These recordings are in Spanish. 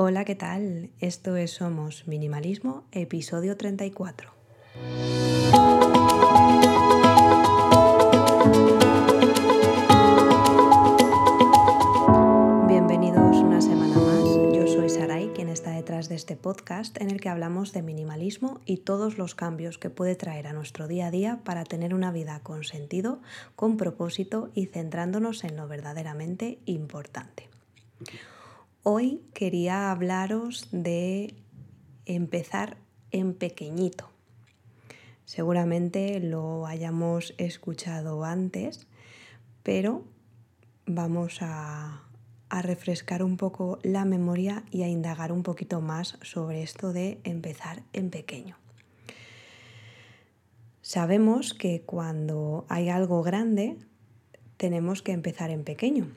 Hola, ¿qué tal? Esto es Somos Minimalismo, episodio 34. Bienvenidos una semana más. Yo soy Sarai, quien está detrás de este podcast en el que hablamos de minimalismo y todos los cambios que puede traer a nuestro día a día para tener una vida con sentido, con propósito y centrándonos en lo verdaderamente importante. Hoy quería hablaros de empezar en pequeñito. Seguramente lo hayamos escuchado antes, pero vamos a, refrescar un poco la memoria y a indagar un poquito más sobre esto de empezar en pequeño. Sabemos que cuando hay algo grande tenemos que empezar en pequeño,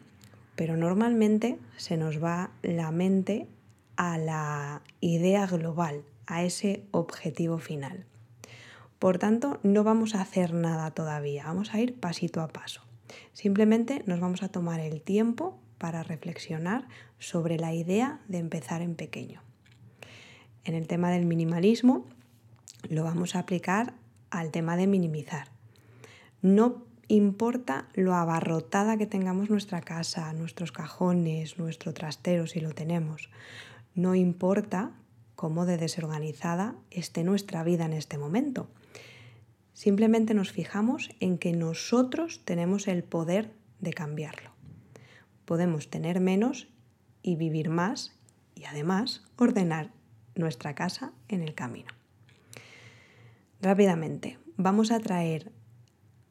pero normalmente se nos va la mente a la idea global, a ese objetivo final. Por tanto, no vamos a hacer nada todavía, vamos a ir pasito a paso. Simplemente nos vamos a tomar el tiempo para reflexionar sobre la idea de empezar en pequeño. En el tema del minimalismo lo vamos a aplicar al tema de minimizar. No importa lo abarrotada que tengamos nuestra casa, nuestros cajones, nuestro trastero si lo tenemos. No importa cómo de desorganizada esté nuestra vida en este momento. Simplemente nos fijamos en que nosotros tenemos el poder de cambiarlo. Podemos tener menos y vivir más y además ordenar nuestra casa en el camino. Rápidamente, vamos a traer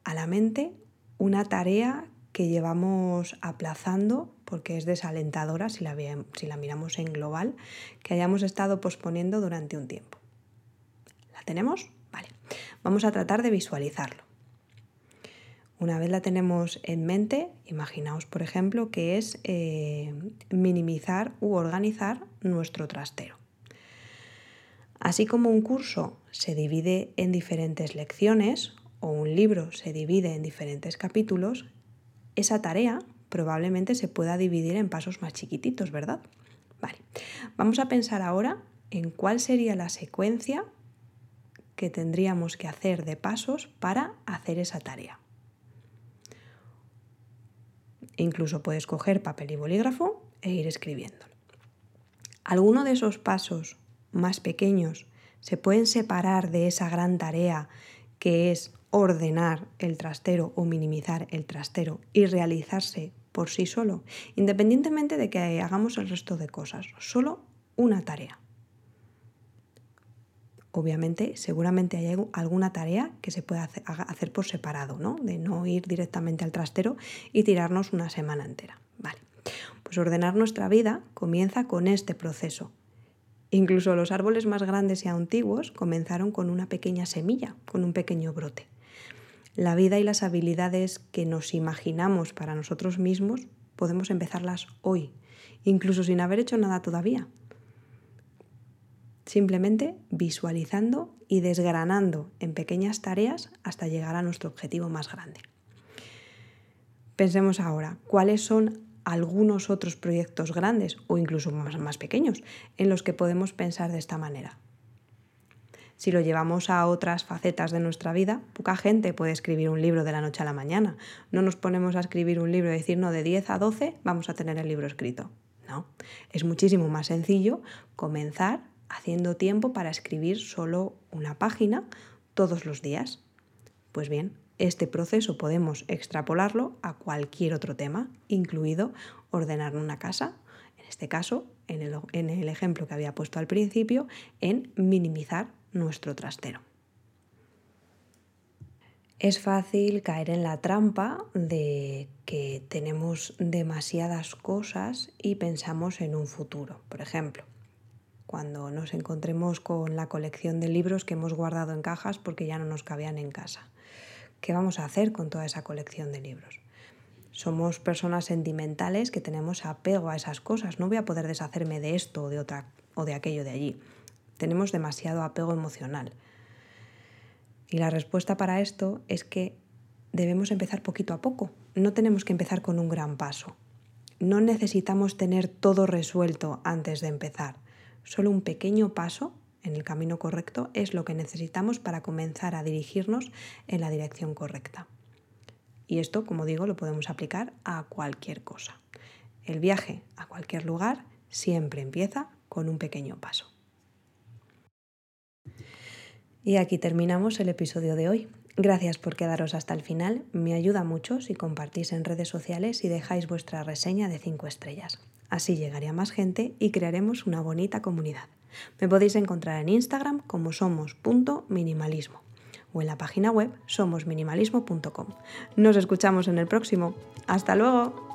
a la mente una tarea que llevamos aplazando porque es desalentadora si la, si la miramos en global, que hayamos estado posponiendo durante un tiempo. ¿La tenemos? Vale. Vamos a tratar de visualizarlo. Una vez la tenemos en mente, imaginaos, por ejemplo, que es eh, minimizar u organizar nuestro trastero. Así como un curso se divide en diferentes lecciones o un libro se divide en diferentes capítulos, esa tarea probablemente se pueda dividir en pasos más chiquititos, ¿verdad? Vale, vamos a pensar ahora en cuál sería la secuencia que tendríamos que hacer de pasos para hacer esa tarea. Incluso puedes coger papel y bolígrafo e ir escribiéndolo. Alguno de esos pasos más pequeños se pueden separar de esa gran tarea que es ordenar el trastero o minimizar el trastero y realizarse por sí solo, independientemente de que hagamos el resto de cosas, solo una tarea. Obviamente, seguramente hay alguna tarea que se puede hacer por separado, ¿no? De no ir directamente al trastero y tirarnos una semana entera. Vale. Pues ordenar nuestra vida comienza con este proceso, Incluso los árboles más grandes y antiguos comenzaron con una pequeña semilla, con un pequeño brote. La vida y las habilidades que nos imaginamos para nosotros mismos podemos empezarlas hoy, incluso sin haber hecho nada todavía. Simplemente visualizando y desgranando en pequeñas tareas hasta llegar a nuestro objetivo más grande. Pensemos ahora, ¿cuáles son algunos otros proyectos grandes o incluso más, pequeños en los que podemos pensar de esta manera. Si lo llevamos a otras facetas de nuestra vida, poca gente puede escribir un libro de la noche a la mañana. No nos ponemos a escribir un libro y decir, no, de 10 a 12 vamos a tener el libro escrito. No, es muchísimo más sencillo comenzar haciendo tiempo para escribir solo una página todos los días. Pues bien, este proceso podemos extrapolarlo a cualquier otro tema, incluido ordenar una casa, en este caso, en el, en el ejemplo que había puesto al principio, en minimizar nuestro trastero. Es fácil caer en la trampa de que tenemos demasiadas cosas y pensamos en un futuro. Por ejemplo, cuando nos encontremos con la colección de libros que hemos guardado en cajas porque ya no nos cabían en casa. ¿Qué vamos a hacer con toda esa colección de libros? Somos personas sentimentales que tenemos apego a esas cosas. No voy a poder deshacerme de esto o de otra o de aquello de allí. Tenemos demasiado apego emocional. Y la respuesta para esto es que debemos empezar poquito a poco. No tenemos que empezar con un gran paso. no necesitamos tener todo resuelto antes de empezar. Solo un pequeño paso en el camino correcto es lo que necesitamos para comenzar a dirigirnos en la dirección correcta. Y esto, como digo, lo podemos aplicar a cualquier cosa. El viaje a cualquier lugar siempre empieza con un pequeño paso. Y aquí terminamos el episodio de hoy. Gracias por quedaros hasta el final. Me ayuda mucho si compartís en redes sociales y dejáis vuestra reseña de 5 estrellas. Así llegaría más gente y crearemos una bonita comunidad. Me podéis encontrar en Instagram como somos.minimalismo o en la página web somosminimalismo.com. Nos escuchamos en el próximo. ¡Hasta luego!